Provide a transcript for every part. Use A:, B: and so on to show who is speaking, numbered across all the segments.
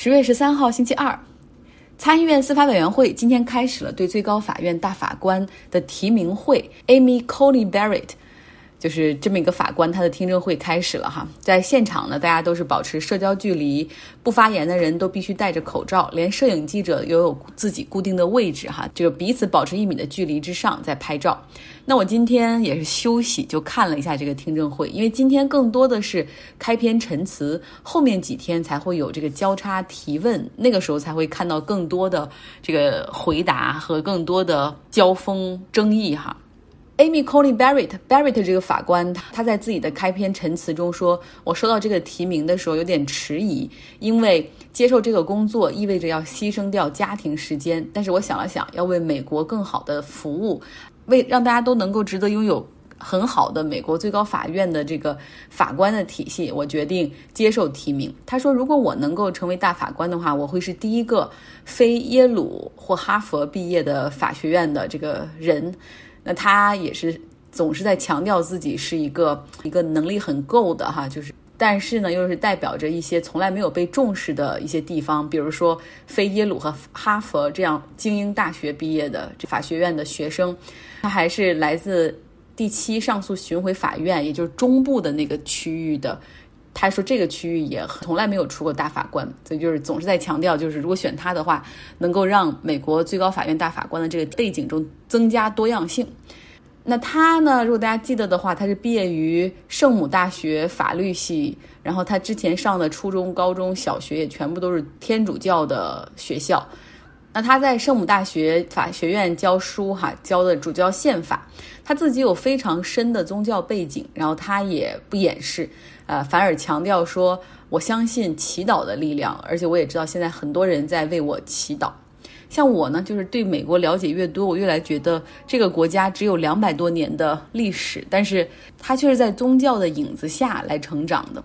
A: 十月十三号，星期二，参议院司法委员会今天开始了对最高法院大法官的提名会。Amy Coney Barrett 就是这么一个法官，他的听证会开始了哈。在现场呢，大家都是保持社交距离，不发言的人都必须戴着口罩，连摄影记者也有自己固定的位置哈，这个彼此保持一米的距离之上在拍照。那我今天也是休息，就看了一下这个听证会，因为今天更多的是开篇陈词，后面几天才会有这个交叉提问，那个时候才会看到更多的这个回答和更多的交锋争议哈。Amy Coney Barrett，Barrett 这个法官，他在自己的开篇陈词中说：“我收到这个提名的时候有点迟疑，因为接受这个工作意味着要牺牲掉家庭时间。但是我想了想，要为美国更好的服务。”为让大家都能够值得拥有很好的美国最高法院的这个法官的体系，我决定接受提名。他说：“如果我能够成为大法官的话，我会是第一个非耶鲁或哈佛毕业的法学院的这个人。”那他也是总是在强调自己是一个一个能力很够的哈，就是但是呢，又是代表着一些从来没有被重视的一些地方，比如说非耶鲁和哈佛这样精英大学毕业的法学院的学生。他还是来自第七上诉巡回法院，也就是中部的那个区域的。他说这个区域也从来没有出过大法官，所以就是总是在强调，就是如果选他的话，能够让美国最高法院大法官的这个背景中增加多样性。那他呢，如果大家记得的话，他是毕业于圣母大学法律系，然后他之前上的初中、高中小学也全部都是天主教的学校。那他在圣母大学法学院教书，哈，教的主教宪法。他自己有非常深的宗教背景，然后他也不掩饰，呃，反而强调说：“我相信祈祷的力量，而且我也知道现在很多人在为我祈祷。”像我呢，就是对美国了解越多，我越来觉得这个国家只有两百多年的历史，但是它却是在宗教的影子下来成长的。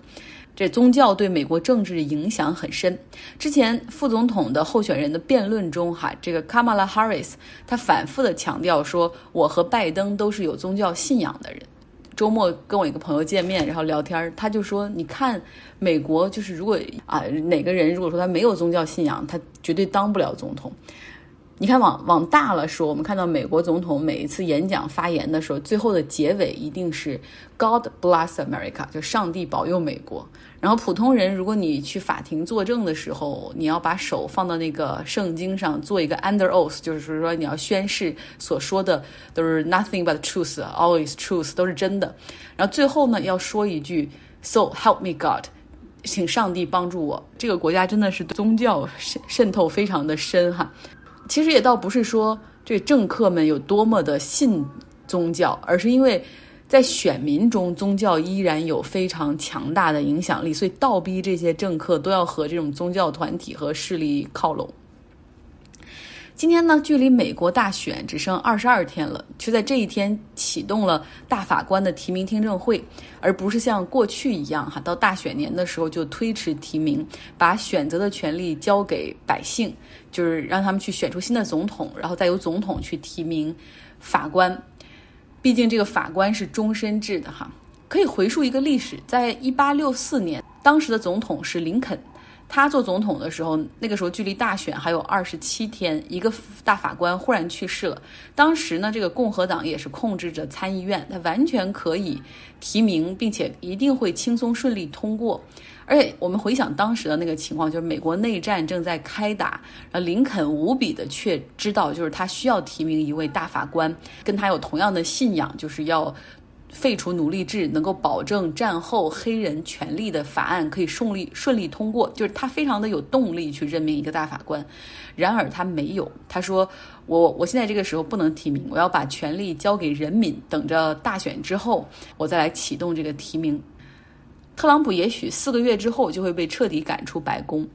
A: 这宗教对美国政治影响很深。之前副总统的候选人的辩论中，哈，这个 Kamala Harris 他反复的强调说，我和拜登都是有宗教信仰的人。周末跟我一个朋友见面，然后聊天，他就说，你看美国就是如果啊哪个人如果说他没有宗教信仰，他绝对当不了总统。你看，往往大了说，我们看到美国总统每一次演讲发言的时候，最后的结尾一定是 God bless America，就上帝保佑美国。然后普通人，如果你去法庭作证的时候，你要把手放到那个圣经上做一个 under oath，就是说你要宣誓所说的都是 nothing but truth，always truth，都是真的。然后最后呢，要说一句 So help me God，请上帝帮助我。这个国家真的是宗教渗渗透非常的深哈。其实也倒不是说这政客们有多么的信宗教，而是因为在选民中宗教依然有非常强大的影响力，所以倒逼这些政客都要和这种宗教团体和势力靠拢。今天呢，距离美国大选只剩二十二天了，却在这一天启动了大法官的提名听证会，而不是像过去一样哈，到大选年的时候就推迟提名，把选择的权利交给百姓，就是让他们去选出新的总统，然后再由总统去提名法官。毕竟这个法官是终身制的哈。可以回溯一个历史，在一八六四年，当时的总统是林肯。他做总统的时候，那个时候距离大选还有二十七天，一个大法官忽然去世了。当时呢，这个共和党也是控制着参议院，他完全可以提名，并且一定会轻松顺利通过。而且我们回想当时的那个情况，就是美国内战正在开打，然后林肯无比的却知道，就是他需要提名一位大法官，跟他有同样的信仰，就是要。废除奴隶制，能够保证战后黑人权利的法案可以顺利顺利通过，就是他非常的有动力去任命一个大法官。然而他没有，他说：“我我现在这个时候不能提名，我要把权力交给人民，等着大选之后，我再来启动这个提名。”特朗普也许四个月之后就会被彻底赶出白宫，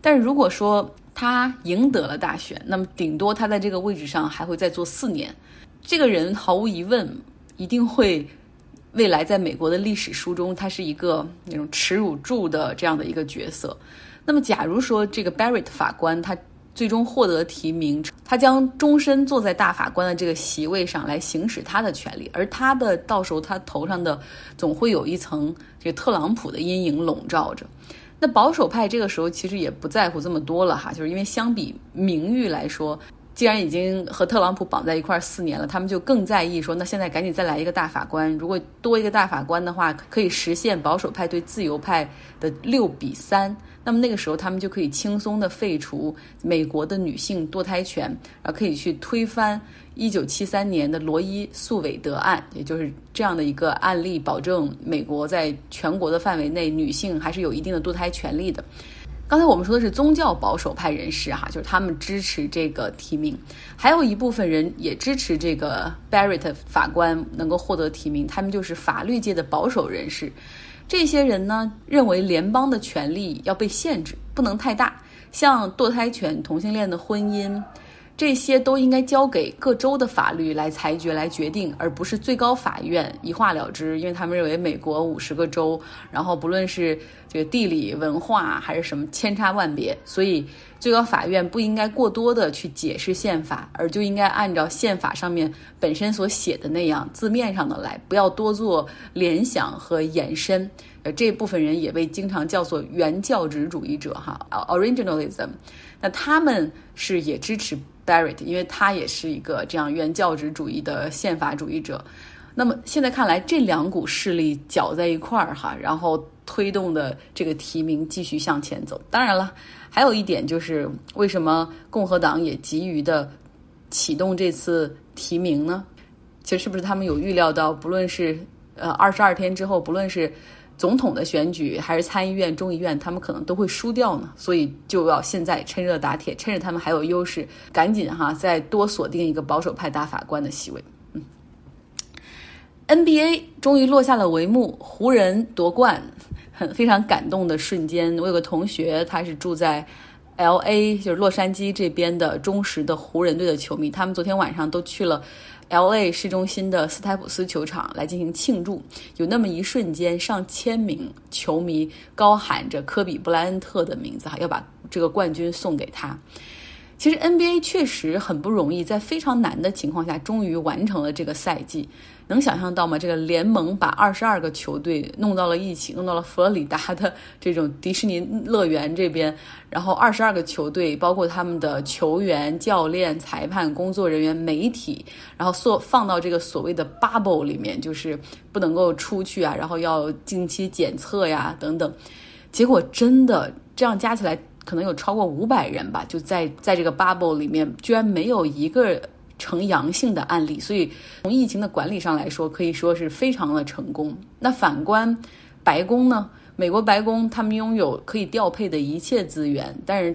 A: 但是如果说他赢得了大选，那么顶多他在这个位置上还会再做四年。这个人毫无疑问一定会。未来在美国的历史书中，他是一个那种耻辱柱的这样的一个角色。那么，假如说这个 Barrett 法官他最终获得提名，他将终身坐在大法官的这个席位上来行使他的权利，而他的到时候他头上的总会有一层这个特朗普的阴影笼罩着。那保守派这个时候其实也不在乎这么多了哈，就是因为相比名誉来说。既然已经和特朗普绑在一块儿四年了，他们就更在意说，那现在赶紧再来一个大法官。如果多一个大法官的话，可以实现保守派对自由派的六比三。那么那个时候，他们就可以轻松的废除美国的女性堕胎权，然后可以去推翻一九七三年的罗伊诉韦德案，也就是这样的一个案例，保证美国在全国的范围内，女性还是有一定的堕胎权利的。刚才我们说的是宗教保守派人士哈，就是他们支持这个提名，还有一部分人也支持这个 Barrett 法官能够获得提名，他们就是法律界的保守人士。这些人呢认为联邦的权利要被限制，不能太大，像堕胎权、同性恋的婚姻。这些都应该交给各州的法律来裁决、来决定，而不是最高法院一化了之。因为他们认为美国五十个州，然后不论是这个地理、文化还是什么，千差万别，所以最高法院不应该过多的去解释宪法，而就应该按照宪法上面本身所写的那样字面上的来，不要多做联想和延伸。呃，这部分人也被经常叫做原教旨主义者，哈，originalism。那他们是也支持。Barrett，因为他也是一个这样原教旨主义的宪法主义者。那么现在看来，这两股势力搅在一块儿哈，然后推动的这个提名继续向前走。当然了，还有一点就是为什么共和党也急于的启动这次提名呢？其实是不是他们有预料到，不论是呃二十二天之后，不论是。总统的选举还是参议院、众议院，他们可能都会输掉呢，所以就要现在趁热打铁，趁着他们还有优势，赶紧哈再多锁定一个保守派大法官的席位。嗯，NBA 终于落下了帷幕，湖人夺冠，很非常感动的瞬间。我有个同学，他是住在 LA，就是洛杉矶这边的忠实的湖人队的球迷，他们昨天晚上都去了。L A 市中心的斯台普斯球场来进行庆祝，有那么一瞬间，上千名球迷高喊着科比布莱恩特的名字，哈，要把这个冠军送给他。其实 NBA 确实很不容易，在非常难的情况下，终于完成了这个赛季。能想象到吗？这个联盟把二十二个球队弄到了一起，弄到了佛罗里达的这种迪士尼乐园这边，然后二十二个球队，包括他们的球员、教练、裁判、工作人员、媒体，然后所放到这个所谓的 bubble 里面，就是不能够出去啊，然后要定期检测呀等等。结果真的这样加起来，可能有超过五百人吧，就在在这个 bubble 里面，居然没有一个。呈阳性的案例，所以从疫情的管理上来说，可以说是非常的成功。那反观白宫呢？美国白宫他们拥有可以调配的一切资源，但是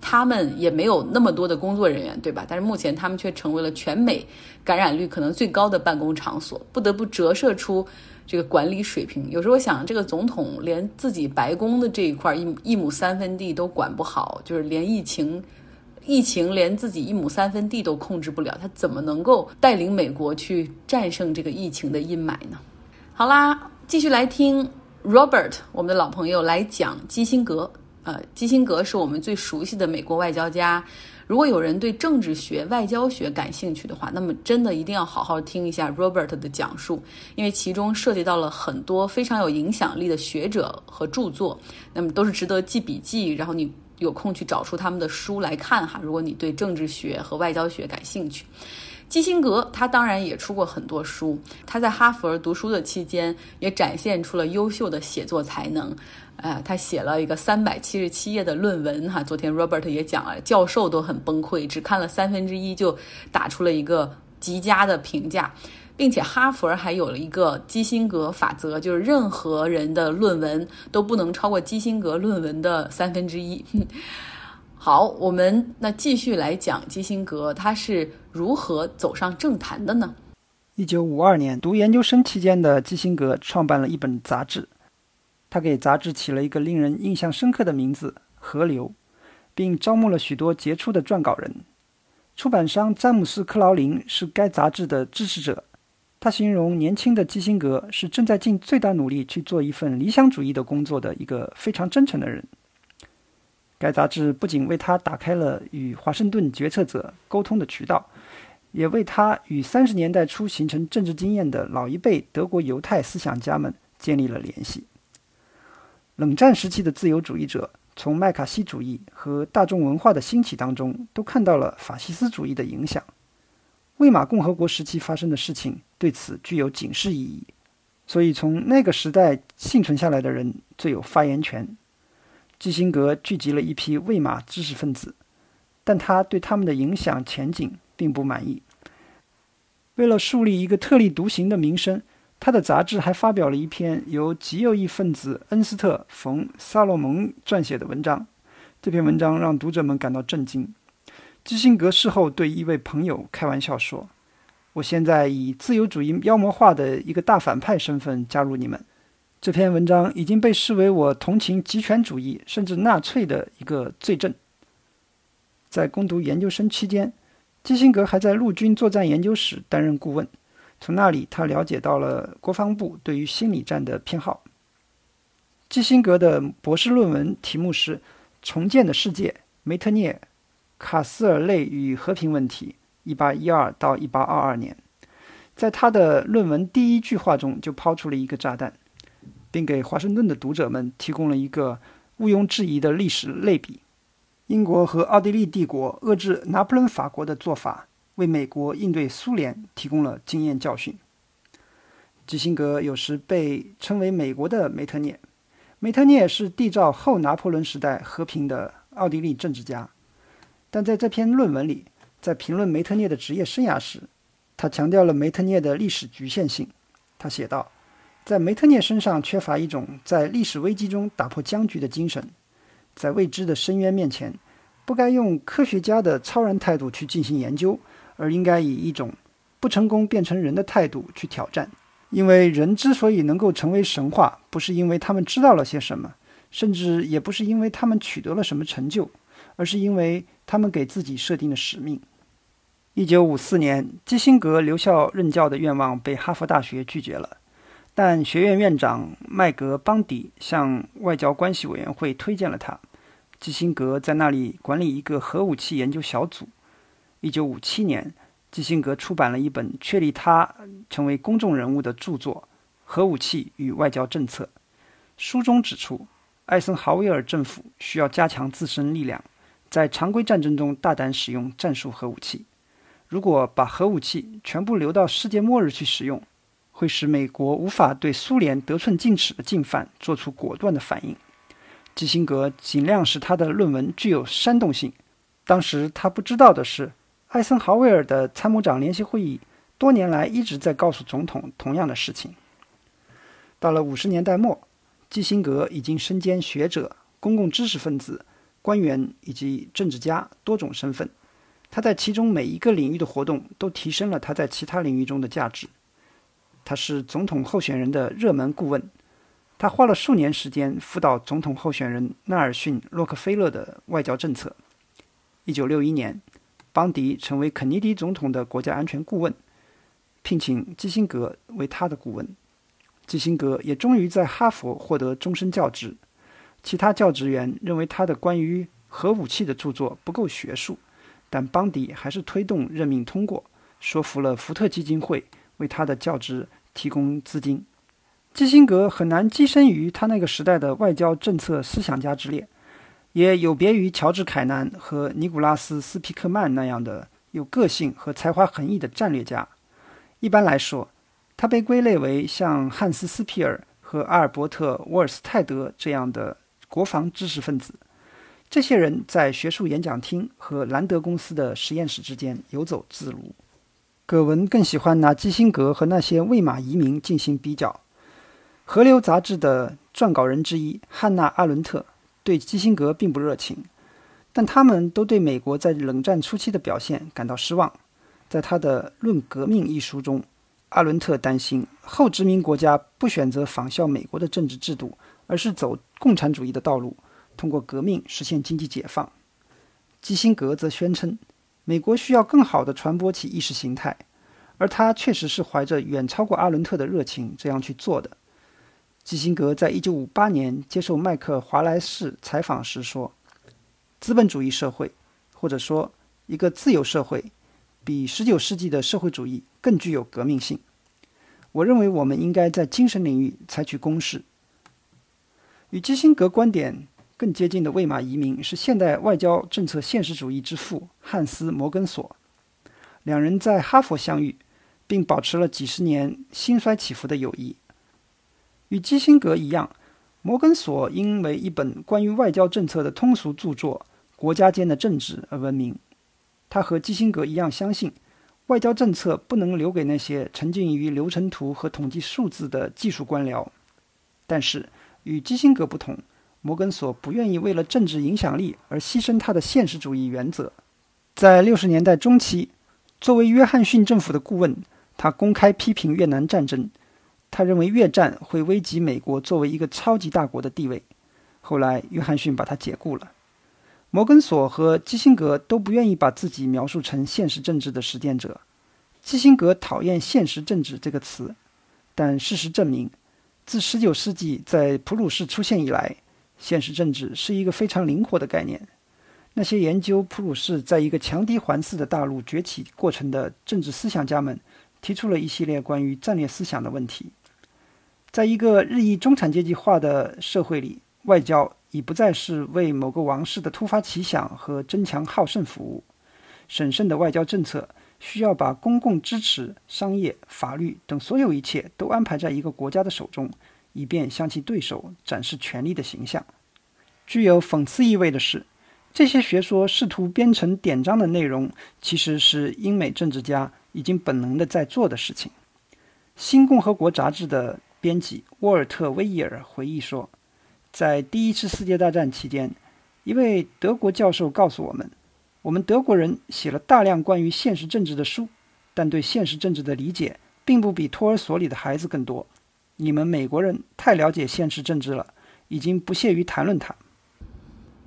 A: 他们也没有那么多的工作人员，对吧？但是目前他们却成为了全美感染率可能最高的办公场所，不得不折射出这个管理水平。有时候想，这个总统连自己白宫的这一块一一亩三分地都管不好，就是连疫情。疫情连自己一亩三分地都控制不了，他怎么能够带领美国去战胜这个疫情的阴霾呢？好啦，继续来听 Robert，我们的老朋友来讲基辛格。呃，基辛格是我们最熟悉的美国外交家。如果有人对政治学、外交学感兴趣的话，那么真的一定要好好听一下 Robert 的讲述，因为其中涉及到了很多非常有影响力的学者和著作，那么都是值得记笔记。然后你。有空去找出他们的书来看哈。如果你对政治学和外交学感兴趣，基辛格他当然也出过很多书。他在哈佛读书的期间也展现出了优秀的写作才能。呃，他写了一个三百七十七页的论文哈。昨天 Robert 也讲了，教授都很崩溃，只看了三分之一就打出了一个极佳的评价。并且哈佛还有了一个基辛格法则，就是任何人的论文都不能超过基辛格论文的三分之一。好，我们那继续来讲基辛格他是如何走上政坛的呢？
B: 一九五二年，读研究生期间的基辛格创办了一本杂志，他给杂志起了一个令人印象深刻的名字“河流”，并招募了许多杰出的撰稿人。出版商詹姆斯·克劳林是该杂志的支持者。他形容年轻的基辛格是正在尽最大努力去做一份理想主义的工作的一个非常真诚的人。该杂志不仅为他打开了与华盛顿决策者沟通的渠道，也为他与三十年代初形成政治经验的老一辈德国犹太思想家们建立了联系。冷战时期的自由主义者从麦卡锡主义和大众文化的兴起当中，都看到了法西斯主义的影响。魏玛共和国时期发生的事情对此具有警示意义，所以从那个时代幸存下来的人最有发言权。基辛格聚集了一批魏玛知识分子，但他对他们的影响前景并不满意。为了树立一个特立独行的名声，他的杂志还发表了一篇由极右翼分子恩斯特·冯·萨洛蒙撰写的文章。这篇文章让读者们感到震惊。基辛格事后对一位朋友开玩笑说：“我现在以自由主义妖魔化的一个大反派身份加入你们。”这篇文章已经被视为我同情极权主义甚至纳粹的一个罪证。在攻读研究生期间，基辛格还在陆军作战研究室担任顾问，从那里他了解到了国防部对于心理战的偏好。基辛格的博士论文题目是《重建的世界：梅特涅》。卡斯尔类与和平问题，1812到1822年，在他的论文第一句话中就抛出了一个炸弹，并给华盛顿的读者们提供了一个毋庸置疑的历史类比：英国和奥地利帝国遏制拿破仑法国的做法，为美国应对苏联提供了经验教训。基辛格有时被称为“美国的梅特涅”，梅特涅是缔造后拿破仑时代和平的奥地利政治家。但在这篇论文里，在评论梅特涅的职业生涯时，他强调了梅特涅的历史局限性。他写道：“在梅特涅身上缺乏一种在历史危机中打破僵局的精神，在未知的深渊面前，不该用科学家的超然态度去进行研究，而应该以一种不成功变成人的态度去挑战。因为人之所以能够成为神话，不是因为他们知道了些什么，甚至也不是因为他们取得了什么成就。”而是因为他们给自己设定的使命。一九五四年，基辛格留校任教的愿望被哈佛大学拒绝了，但学院院长麦格邦迪向外交关系委员会推荐了他。基辛格在那里管理一个核武器研究小组。一九五七年，基辛格出版了一本确立他成为公众人物的著作《核武器与外交政策》。书中指出，艾森豪威尔政府需要加强自身力量。在常规战争中大胆使用战术核武器。如果把核武器全部留到世界末日去使用，会使美国无法对苏联得寸进尺的进犯做出果断的反应。基辛格尽量使他的论文具有煽动性。当时他不知道的是，艾森豪威尔的参谋长联席会议多年来一直在告诉总统同样的事情。到了五十年代末，基辛格已经身兼学者、公共知识分子。官员以及政治家多种身份，他在其中每一个领域的活动都提升了他在其他领域中的价值。他是总统候选人的热门顾问，他花了数年时间辅导总统候选人纳尔逊·洛克菲勒的外交政策。一九六一年，邦迪成为肯尼迪总统的国家安全顾问，聘请基辛格为他的顾问。基辛格也终于在哈佛获得终身教职。其他教职员认为他的关于核武器的著作不够学术，但邦迪还是推动任命通过，说服了福特基金会为他的教职提供资金。基辛格很难跻身于他那个时代的外交政策思想家之列，也有别于乔治·凯南和尼古拉斯·斯皮克曼那样的有个性和才华横溢的战略家。一般来说，他被归类为像汉斯·斯皮尔和阿尔伯特·沃尔斯泰德这样的。国防知识分子，这些人在学术演讲厅和兰德公司的实验室之间游走自如。葛文更喜欢拿基辛格和那些魏玛移民进行比较。《河流》杂志的撰稿人之一汉娜·阿伦特对基辛格并不热情，但他们都对美国在冷战初期的表现感到失望。在他的《论革命》一书中，阿伦特担心后殖民国家不选择仿效美国的政治制度。而是走共产主义的道路，通过革命实现经济解放。基辛格则宣称，美国需要更好地传播其意识形态，而他确实是怀着远超过阿伦特的热情这样去做的。基辛格在1958年接受麦克华莱士采访时说：“资本主义社会，或者说一个自由社会，比19世纪的社会主义更具有革命性。我认为我们应该在精神领域采取攻势。”与基辛格观点更接近的魏玛移民是现代外交政策现实主义之父汉斯·摩根索。两人在哈佛相遇，并保持了几十年兴衰起伏的友谊。与基辛格一样，摩根索因为一本关于外交政策的通俗著作《国家间的政治》而闻名。他和基辛格一样，相信外交政策不能留给那些沉浸于流程图和统计数字的技术官僚。但是，与基辛格不同，摩根索不愿意为了政治影响力而牺牲他的现实主义原则。在六十年代中期，作为约翰逊政府的顾问，他公开批评越南战争。他认为越战会危及美国作为一个超级大国的地位。后来，约翰逊把他解雇了。摩根索和基辛格都不愿意把自己描述成现实政治的实践者。基辛格讨厌“现实政治”这个词，但事实证明，自19世纪在普鲁士出现以来，现实政治是一个非常灵活的概念。那些研究普鲁士在一个强敌环伺的大陆崛起过程的政治思想家们，提出了一系列关于战略思想的问题。在一个日益中产阶级化的社会里，外交已不再是为某个王室的突发奇想和争强好胜服务。审慎的外交政策需要把公共支持、商业、法律等所有一切都安排在一个国家的手中，以便向其对手展示权力的形象。具有讽刺意味的是，这些学说试图编成典章的内容，其实是英美政治家已经本能的在做的事情。《新共和国》杂志的。编辑沃尔特·威尔回忆说，在第一次世界大战期间，一位德国教授告诉我们：“我们德国人写了大量关于现实政治的书，但对现实政治的理解并不比托儿所里的孩子更多。你们美国人太了解现实政治了，已经不屑于谈论它。”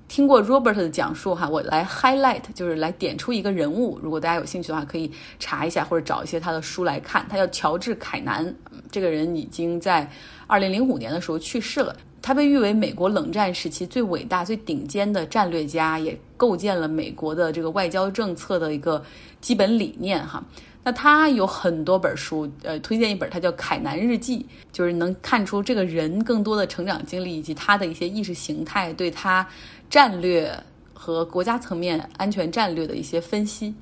A: 听过 Robert 的讲述哈，我来 highlight 就是来点出一个人物。如果大家有兴趣的话，可以查一下或者找一些他的书来看。他叫乔治·凯南，这个人已经在2005年的时候去世了。他被誉为美国冷战时期最伟大、最顶尖的战略家，也构建了美国的这个外交政策的一个基本理念哈。那他有很多本书，呃，推荐一本，他叫《凯南日记》，就是能看出这个人更多的成长经历以及他的一些意识形态对他。战略和国家层面安全战略的一些分析，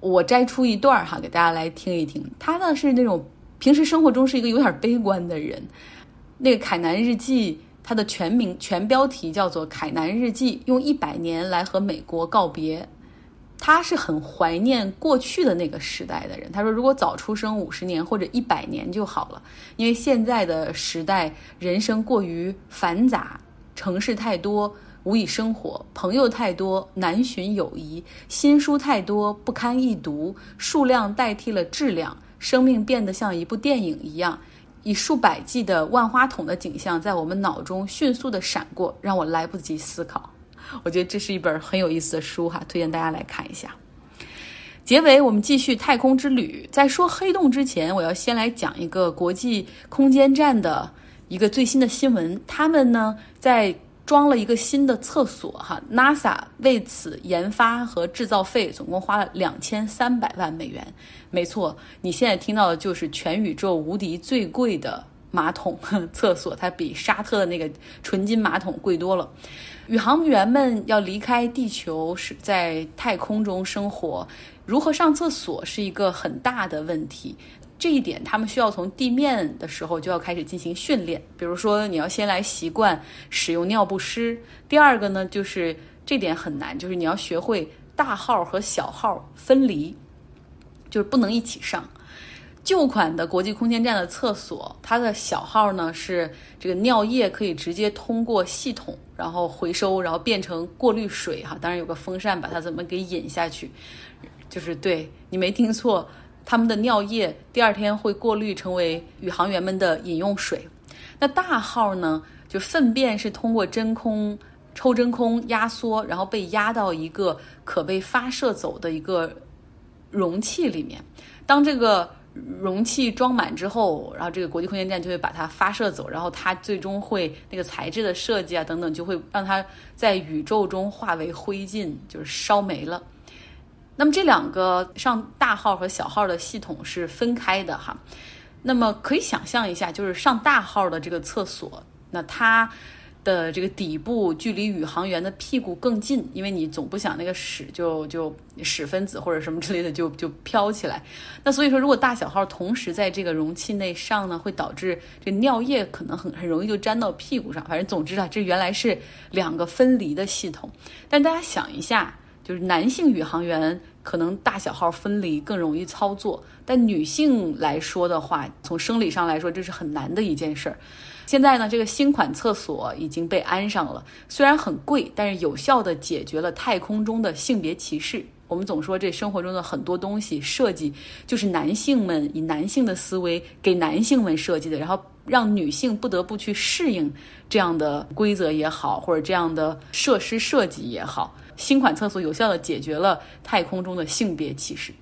A: 我摘出一段哈，给大家来听一听。他呢是那种平时生活中是一个有点悲观的人。那个《凯南日记》，它的全名全标题叫做《凯南日记》，用一百年来和美国告别。他是很怀念过去的那个时代的人。他说，如果早出生五十年或者一百年就好了，因为现在的时代人生过于繁杂，城市太多。无以生活，朋友太多难寻友谊，新书太多不堪一读，数量代替了质量，生命变得像一部电影一样，以数百计的万花筒的景象在我们脑中迅速的闪过，让我来不及思考。我觉得这是一本很有意思的书哈，推荐大家来看一下。结尾我们继续太空之旅，在说黑洞之前，我要先来讲一个国际空间站的一个最新的新闻，他们呢在。装了一个新的厕所，哈，NASA 为此研发和制造费总共花了两千三百万美元。没错，你现在听到的就是全宇宙无敌最贵的马桶厕所，它比沙特的那个纯金马桶贵多了。宇航员们要离开地球，是在太空中生活，如何上厕所是一个很大的问题。这一点，他们需要从地面的时候就要开始进行训练。比如说，你要先来习惯使用尿不湿。第二个呢，就是这点很难，就是你要学会大号和小号分离，就是不能一起上。旧款的国际空间站的厕所，它的小号呢是这个尿液可以直接通过系统，然后回收，然后变成过滤水哈。当然有个风扇把它怎么给引下去，就是对你没听错。他们的尿液第二天会过滤成为宇航员们的饮用水。那大号呢？就粪便是通过真空抽真空压缩，然后被压到一个可被发射走的一个容器里面。当这个容器装满之后，然后这个国际空间站就会把它发射走，然后它最终会那个材质的设计啊等等，就会让它在宇宙中化为灰烬，就是烧没了。那么这两个上大号和小号的系统是分开的哈，那么可以想象一下，就是上大号的这个厕所，那它的这个底部距离宇航员的屁股更近，因为你总不想那个屎就就屎分子或者什么之类的就就飘起来。那所以说，如果大小号同时在这个容器内上呢，会导致这尿液可能很很容易就粘到屁股上。反正总之啊，这原来是两个分离的系统。但大家想一下，就是男性宇航员可能大小号分离更容易操作，但女性来说的话，从生理上来说，这是很难的一件事儿。现在呢，这个新款厕所已经被安上了，虽然很贵，但是有效的解决了太空中的性别歧视。我们总说这生活中的很多东西设计就是男性们以男性的思维给男性们设计的，然后让女性不得不去适应这样的规则也好，或者这样的设施设计也好。新款厕所有效的解决了太空中的性别歧视。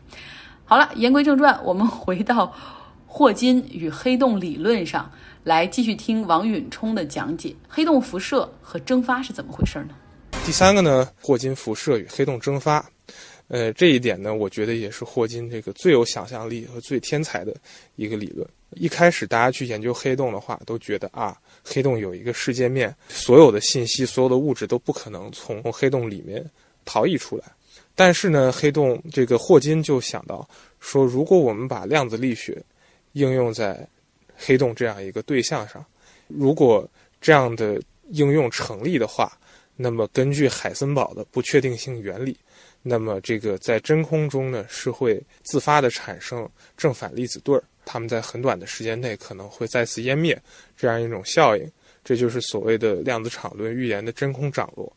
A: 好了，言归正传，我们回到霍金与黑洞理论上。来继续听王允冲的讲解，黑洞辐射和蒸发是怎么回事呢？
C: 第三个呢，霍金辐射与黑洞蒸发，呃，这一点呢，我觉得也是霍金这个最有想象力和最天才的一个理论。一开始大家去研究黑洞的话，都觉得啊，黑洞有一个世界面，所有的信息、所有的物质都不可能从黑洞里面逃逸出来。但是呢，黑洞这个霍金就想到说，如果我们把量子力学应用在黑洞这样一个对象上，如果这样的应用成立的话，那么根据海森堡的不确定性原理，那么这个在真空中呢是会自发的产生正反粒子对儿，它们在很短的时间内可能会再次湮灭，这样一种效应，这就是所谓的量子场论预言的真空涨落。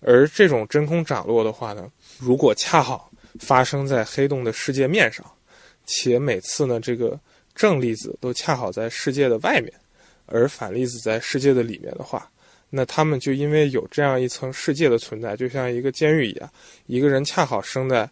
C: 而这种真空涨落的话呢，如果恰好发生在黑洞的世界面上，且每次呢这个。正粒子都恰好在世界的外面，而反粒子在世界的里面的话，那他们就因为有这样一层世界的存在，就像一个监狱一样，一个人恰好生在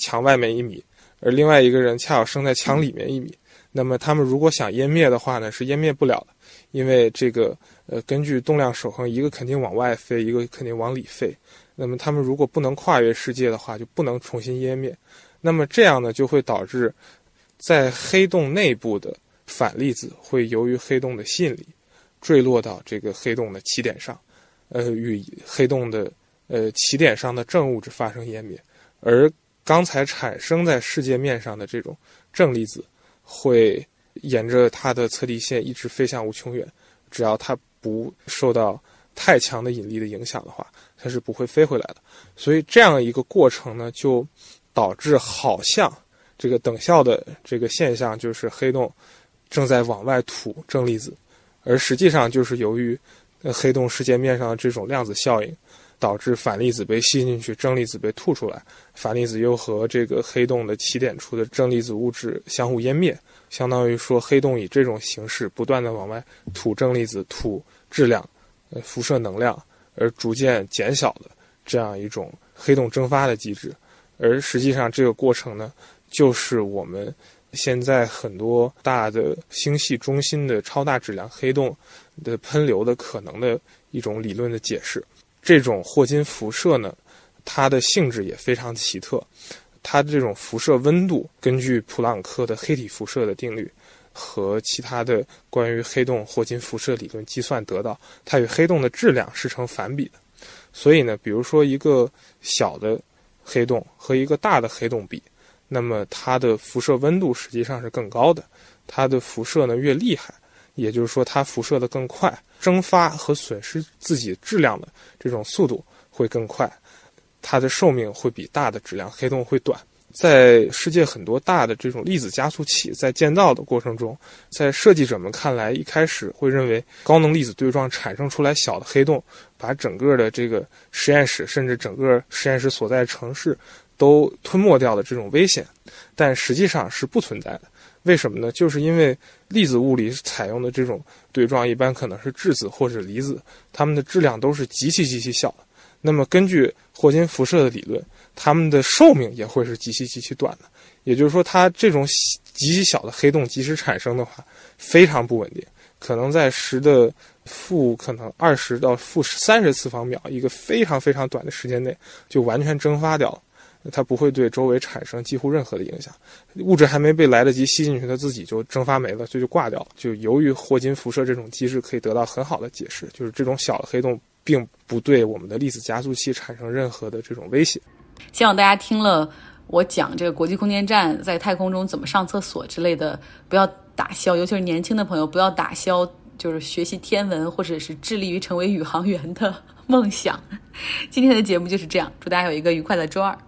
C: 墙外面一米，而另外一个人恰好生在墙里面一米。那么他们如果想湮灭的话呢，是湮灭不了的，因为这个呃，根据动量守恒，一个肯定往外飞，一个肯定往里飞。那么他们如果不能跨越世界的话，就不能重新湮灭。那么这样呢，就会导致。在黑洞内部的反粒子会由于黑洞的吸引力坠落到这个黑洞的起点上，呃，与黑洞的呃起点上的正物质发生湮灭，而刚才产生在世界面上的这种正粒子会沿着它的测地线一直飞向无穷远，只要它不受到太强的引力的影响的话，它是不会飞回来的。所以这样一个过程呢，就导致好像。这个等效的这个现象就是黑洞正在往外吐正粒子，而实际上就是由于黑洞世界面上的这种量子效应，导致反粒子被吸进去，正粒子被吐出来，反粒子又和这个黑洞的起点处的正粒子物质相互湮灭，相当于说黑洞以这种形式不断的往外吐正粒子、吐质量、呃辐射能量，而逐渐减小的这样一种黑洞蒸发的机制，而实际上这个过程呢。就是我们现在很多大的星系中心的超大质量黑洞的喷流的可能的一种理论的解释。这种霍金辐射呢，它的性质也非常奇特。它的这种辐射温度，根据普朗克的黑体辐射的定律和其他的关于黑洞霍金辐射理论计算得到，它与黑洞的质量是成反比的。所以呢，比如说一个小的黑洞和一个大的黑洞比。那么它的辐射温度实际上是更高的，它的辐射呢越厉害，也就是说它辐射的更快，蒸发和损失自己质量的这种速度会更快，它的寿命会比大的质量黑洞会短。在世界很多大的这种粒子加速器在建造的过程中，在设计者们看来，一开始会认为高能粒子对撞产生出来小的黑洞，把整个的这个实验室甚至整个实验室所在城市。都吞没掉的这种危险，但实际上是不存在的。为什么呢？就是因为粒子物理采用的这种对撞，一般可能是质子或者离子，它们的质量都是极其极其小的。那么根据霍金辐射的理论，它们的寿命也会是极其极其短的。也就是说，它这种极其小的黑洞即使产生的话，非常不稳定，可能在十的负可能二十到负三十次方秒一个非常非常短的时间内就完全蒸发掉了。它不会对周围产生几乎任何的影响。物质还没被来得及吸进去，它自己就蒸发没了，就就挂掉了。就由于霍金辐射这种机制，可以得到很好的解释，就是这种小的黑洞并不对我们的粒子加速器产生任何的这种威胁。
A: 希望大家听了我讲这个国际空间站在太空中怎么上厕所之类的，不要打消，尤其是年轻的朋友，不要打消就是学习天文或者是致力于成为宇航员的梦想。今天的节目就是这样，祝大家有一个愉快的周二。